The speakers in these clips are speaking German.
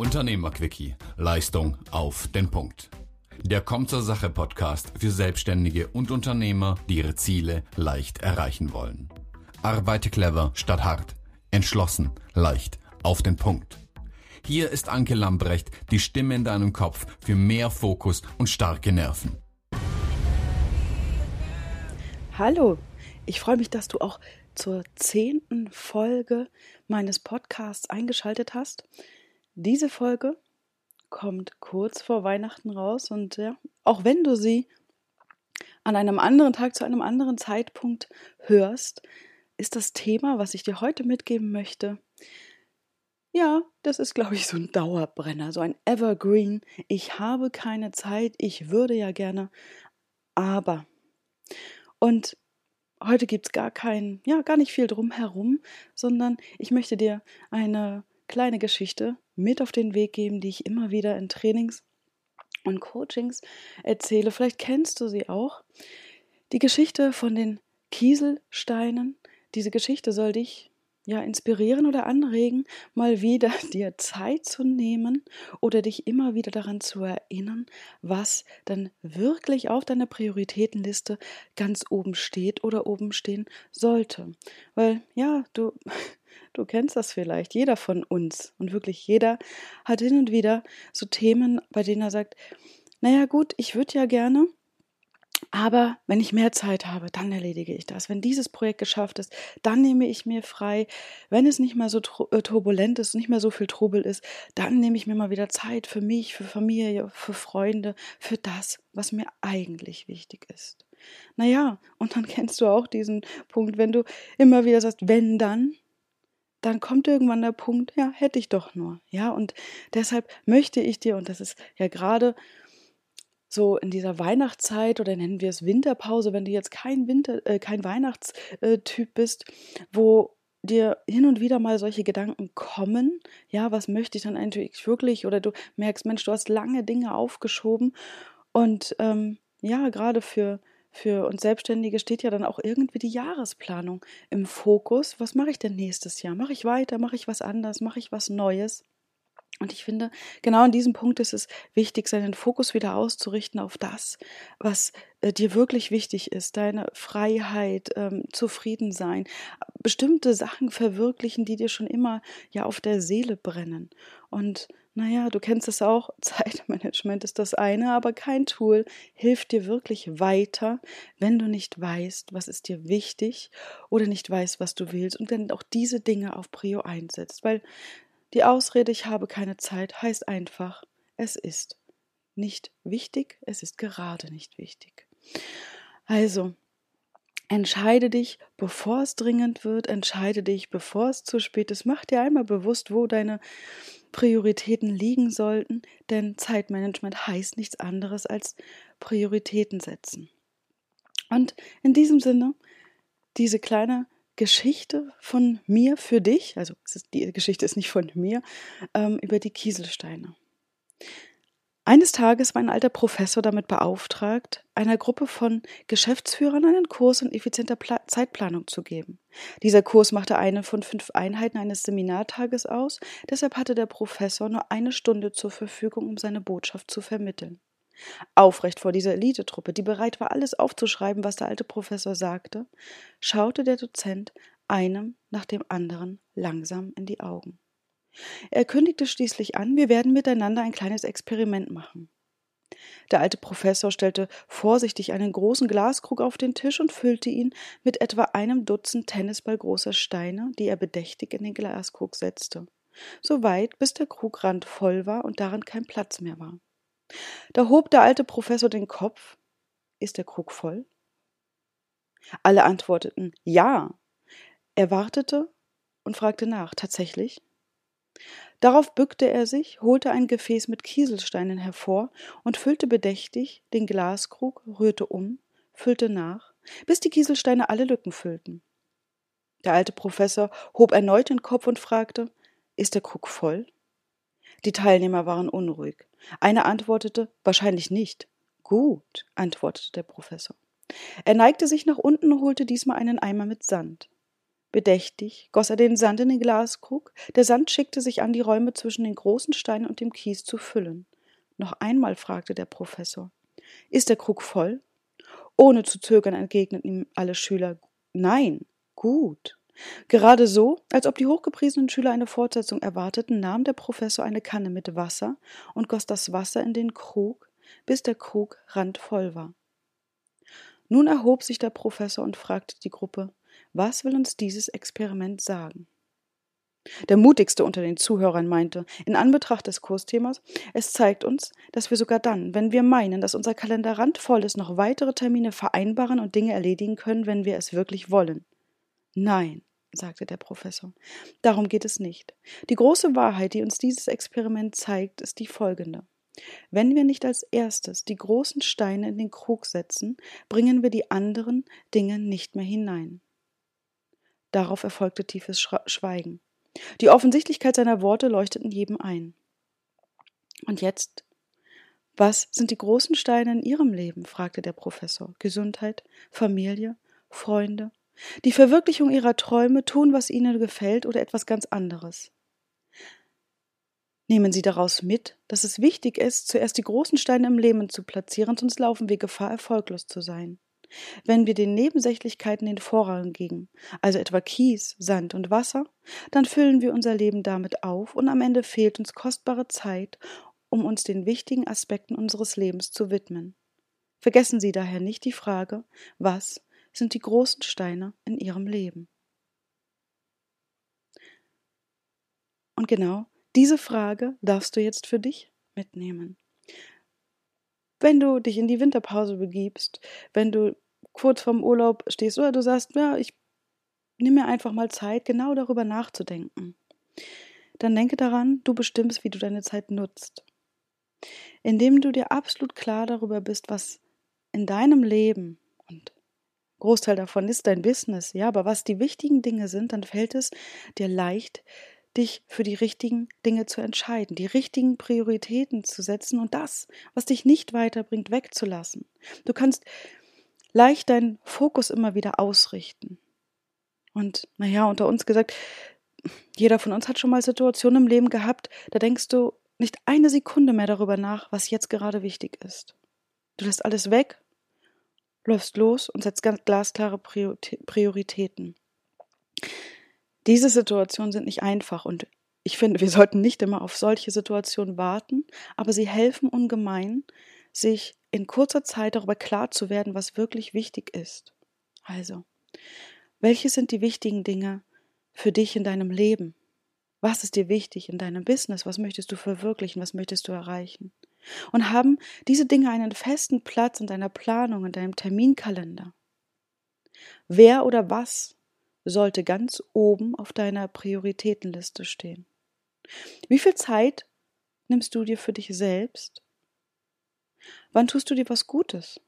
Unternehmerquickie. Leistung auf den Punkt. Der Kommt zur Sache Podcast für Selbstständige und Unternehmer, die ihre Ziele leicht erreichen wollen. Arbeite clever statt hart. Entschlossen, leicht, auf den Punkt. Hier ist Anke Lambrecht, die Stimme in deinem Kopf für mehr Fokus und starke Nerven. Hallo, ich freue mich, dass du auch zur zehnten Folge meines Podcasts eingeschaltet hast. Diese Folge kommt kurz vor Weihnachten raus und ja, auch wenn du sie an einem anderen Tag zu einem anderen Zeitpunkt hörst, ist das Thema, was ich dir heute mitgeben möchte, ja, das ist, glaube ich, so ein Dauerbrenner, so ein Evergreen. Ich habe keine Zeit, ich würde ja gerne, aber. Und heute gibt es gar kein, ja, gar nicht viel drumherum, sondern ich möchte dir eine kleine Geschichte mit auf den Weg geben, die ich immer wieder in Trainings und Coachings erzähle. Vielleicht kennst du sie auch. Die Geschichte von den Kieselsteinen. Diese Geschichte soll dich ja, inspirieren oder anregen, mal wieder dir Zeit zu nehmen oder dich immer wieder daran zu erinnern, was dann wirklich auf deiner Prioritätenliste ganz oben steht oder oben stehen sollte. Weil, ja, du, du kennst das vielleicht, jeder von uns und wirklich jeder hat hin und wieder so Themen, bei denen er sagt, naja gut, ich würde ja gerne, aber wenn ich mehr Zeit habe, dann erledige ich das. Wenn dieses Projekt geschafft ist, dann nehme ich mir frei. Wenn es nicht mehr so äh, turbulent ist, nicht mehr so viel Trubel ist, dann nehme ich mir mal wieder Zeit für mich, für Familie, für Freunde, für das, was mir eigentlich wichtig ist. Naja, und dann kennst du auch diesen Punkt, wenn du immer wieder sagst, wenn dann, dann kommt irgendwann der Punkt, ja, hätte ich doch nur. Ja, und deshalb möchte ich dir, und das ist ja gerade so in dieser Weihnachtszeit oder nennen wir es Winterpause, wenn du jetzt kein Winter, äh, kein Weihnachtstyp bist, wo dir hin und wieder mal solche Gedanken kommen, ja, was möchte ich dann eigentlich wirklich, oder du merkst, Mensch, du hast lange Dinge aufgeschoben und ähm, ja, gerade für für uns Selbstständige steht ja dann auch irgendwie die Jahresplanung im Fokus. Was mache ich denn nächstes Jahr? Mache ich weiter? Mache ich was anderes? Mache ich was Neues? Und ich finde, genau an diesem Punkt ist es wichtig, seinen Fokus wieder auszurichten auf das, was äh, dir wirklich wichtig ist, deine Freiheit, ähm, zufrieden sein, bestimmte Sachen verwirklichen, die dir schon immer ja auf der Seele brennen. Und naja, du kennst es auch, Zeitmanagement ist das eine, aber kein Tool hilft dir wirklich weiter, wenn du nicht weißt, was ist dir wichtig oder nicht weißt, was du willst und dann auch diese Dinge auf Prio einsetzt. Weil die Ausrede, ich habe keine Zeit, heißt einfach, es ist nicht wichtig, es ist gerade nicht wichtig. Also, entscheide dich, bevor es dringend wird, entscheide dich, bevor es zu spät ist. Mach dir einmal bewusst, wo deine Prioritäten liegen sollten, denn Zeitmanagement heißt nichts anderes als Prioritäten setzen. Und in diesem Sinne, diese kleine Geschichte von mir für dich, also die Geschichte ist nicht von mir, ähm, über die Kieselsteine. Eines Tages war ein alter Professor damit beauftragt, einer Gruppe von Geschäftsführern einen Kurs in effizienter Pla Zeitplanung zu geben. Dieser Kurs machte eine von fünf Einheiten eines Seminartages aus, deshalb hatte der Professor nur eine Stunde zur Verfügung, um seine Botschaft zu vermitteln. Aufrecht vor dieser Elitetruppe, die bereit war, alles aufzuschreiben, was der alte Professor sagte, schaute der Dozent einem nach dem anderen langsam in die Augen. Er kündigte schließlich an, wir werden miteinander ein kleines Experiment machen. Der alte Professor stellte vorsichtig einen großen Glaskrug auf den Tisch und füllte ihn mit etwa einem Dutzend Tennisball großer Steine, die er bedächtig in den Glaskrug setzte, so weit, bis der Krugrand voll war und darin kein Platz mehr war. Da hob der alte Professor den Kopf. Ist der Krug voll? Alle antworteten Ja. Er wartete und fragte nach. Tatsächlich? Darauf bückte er sich, holte ein Gefäß mit Kieselsteinen hervor und füllte bedächtig den Glaskrug, rührte um, füllte nach, bis die Kieselsteine alle Lücken füllten. Der alte Professor hob erneut den Kopf und fragte Ist der Krug voll? Die Teilnehmer waren unruhig. Einer antwortete Wahrscheinlich nicht. Gut, antwortete der Professor. Er neigte sich nach unten und holte diesmal einen Eimer mit Sand. Bedächtig goss er den Sand in den Glaskrug, der Sand schickte sich an, die Räume zwischen den großen Steinen und dem Kies zu füllen. Noch einmal fragte der Professor. Ist der Krug voll? Ohne zu zögern entgegneten ihm alle Schüler. Nein, gut. Gerade so, als ob die hochgepriesenen Schüler eine Fortsetzung erwarteten, nahm der Professor eine Kanne mit Wasser und goss das Wasser in den Krug, bis der Krug randvoll war. Nun erhob sich der Professor und fragte die Gruppe, was will uns dieses Experiment sagen? Der mutigste unter den Zuhörern meinte, in Anbetracht des Kursthemas, es zeigt uns, dass wir sogar dann, wenn wir meinen, dass unser Kalender randvoll ist, noch weitere Termine vereinbaren und Dinge erledigen können, wenn wir es wirklich wollen. Nein, sagte der Professor, darum geht es nicht. Die große Wahrheit, die uns dieses Experiment zeigt, ist die folgende. Wenn wir nicht als erstes die großen Steine in den Krug setzen, bringen wir die anderen Dinge nicht mehr hinein. Darauf erfolgte tiefes Schweigen. Die Offensichtlichkeit seiner Worte leuchteten jedem ein. Und jetzt? Was sind die großen Steine in Ihrem Leben? fragte der Professor. Gesundheit, Familie, Freunde, die Verwirklichung Ihrer Träume, tun, was Ihnen gefällt oder etwas ganz anderes. Nehmen Sie daraus mit, dass es wichtig ist, zuerst die großen Steine im Leben zu platzieren, sonst laufen wir Gefahr, erfolglos zu sein. Wenn wir den Nebensächlichkeiten den Vorrang geben, also etwa Kies, Sand und Wasser, dann füllen wir unser Leben damit auf und am Ende fehlt uns kostbare Zeit, um uns den wichtigen Aspekten unseres Lebens zu widmen. Vergessen Sie daher nicht die Frage, was sind die großen Steine in Ihrem Leben? Und genau diese Frage darfst du jetzt für dich mitnehmen wenn du dich in die Winterpause begibst, wenn du kurz vorm Urlaub stehst oder du sagst, ja, ich nehme mir einfach mal Zeit, genau darüber nachzudenken. Dann denke daran, du bestimmst, wie du deine Zeit nutzt. Indem du dir absolut klar darüber bist, was in deinem Leben und Großteil davon ist dein Business, ja, aber was die wichtigen Dinge sind, dann fällt es dir leicht, dich für die richtigen Dinge zu entscheiden, die richtigen Prioritäten zu setzen und das, was dich nicht weiterbringt, wegzulassen. Du kannst leicht deinen Fokus immer wieder ausrichten. Und naja, unter uns gesagt, jeder von uns hat schon mal Situationen im Leben gehabt, da denkst du nicht eine Sekunde mehr darüber nach, was jetzt gerade wichtig ist. Du lässt alles weg, läufst los und setzt ganz glasklare Prioritäten. Diese Situationen sind nicht einfach und ich finde, wir sollten nicht immer auf solche Situationen warten, aber sie helfen ungemein, sich in kurzer Zeit darüber klar zu werden, was wirklich wichtig ist. Also, welche sind die wichtigen Dinge für dich in deinem Leben? Was ist dir wichtig in deinem Business? Was möchtest du verwirklichen? Was möchtest du erreichen? Und haben diese Dinge einen festen Platz in deiner Planung, in deinem Terminkalender? Wer oder was sollte ganz oben auf deiner Prioritätenliste stehen. Wie viel Zeit nimmst du dir für dich selbst? Wann tust du dir was Gutes?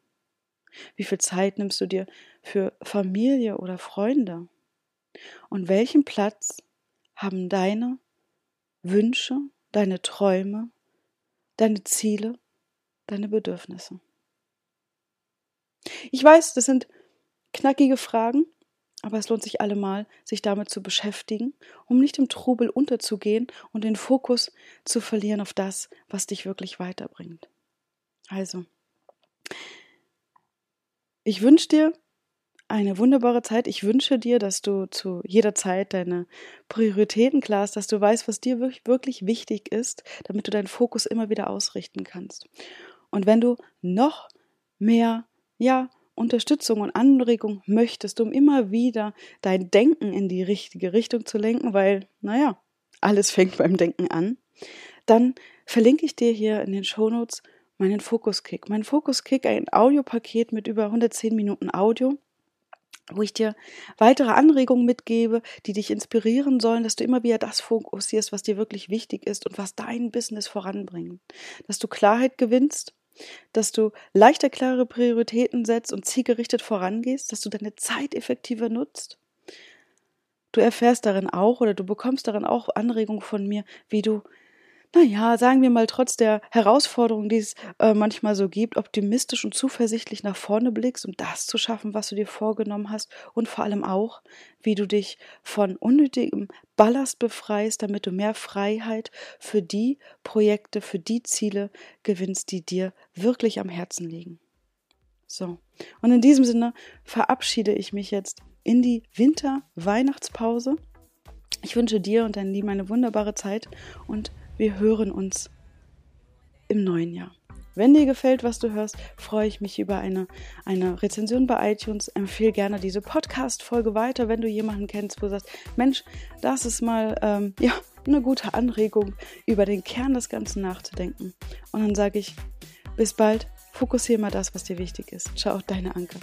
Wie viel Zeit nimmst du dir für Familie oder Freunde? Und welchen Platz haben deine Wünsche, deine Träume, deine Ziele, deine Bedürfnisse? Ich weiß, das sind knackige Fragen, aber es lohnt sich allemal, sich damit zu beschäftigen, um nicht im Trubel unterzugehen und den Fokus zu verlieren auf das, was dich wirklich weiterbringt. Also, ich wünsche dir eine wunderbare Zeit. Ich wünsche dir, dass du zu jeder Zeit deine Prioritäten klar hast, dass du weißt, was dir wirklich, wirklich wichtig ist, damit du deinen Fokus immer wieder ausrichten kannst. Und wenn du noch mehr, ja, Unterstützung und Anregung möchtest, um immer wieder dein Denken in die richtige Richtung zu lenken, weil, naja, alles fängt beim Denken an, dann verlinke ich dir hier in den Shownotes meinen Fokuskick. Mein Fokuskick, ein Audiopaket mit über 110 Minuten Audio, wo ich dir weitere Anregungen mitgebe, die dich inspirieren sollen, dass du immer wieder das fokussierst, was dir wirklich wichtig ist und was dein Business voranbringt. Dass du Klarheit gewinnst dass du leichter klare Prioritäten setzt und zielgerichtet vorangehst, dass du deine Zeit effektiver nutzt. Du erfährst darin auch oder du bekommst darin auch Anregungen von mir, wie du naja, sagen wir mal, trotz der Herausforderungen, die es äh, manchmal so gibt, optimistisch und zuversichtlich nach vorne blickst, um das zu schaffen, was du dir vorgenommen hast und vor allem auch, wie du dich von unnötigem Ballast befreist, damit du mehr Freiheit für die Projekte, für die Ziele gewinnst, die dir wirklich am Herzen liegen. So, und in diesem Sinne verabschiede ich mich jetzt in die Winter-Weihnachtspause. Ich wünsche dir und deinen Lieben eine wunderbare Zeit und wir hören uns im neuen Jahr. Wenn dir gefällt, was du hörst, freue ich mich über eine, eine Rezension bei iTunes. Empfehle gerne diese Podcast-Folge weiter, wenn du jemanden kennst, wo du sagst, Mensch, das ist mal ähm, ja, eine gute Anregung, über den Kern des Ganzen nachzudenken. Und dann sage ich, bis bald, fokussiere mal das, was dir wichtig ist. Ciao, deine Anke.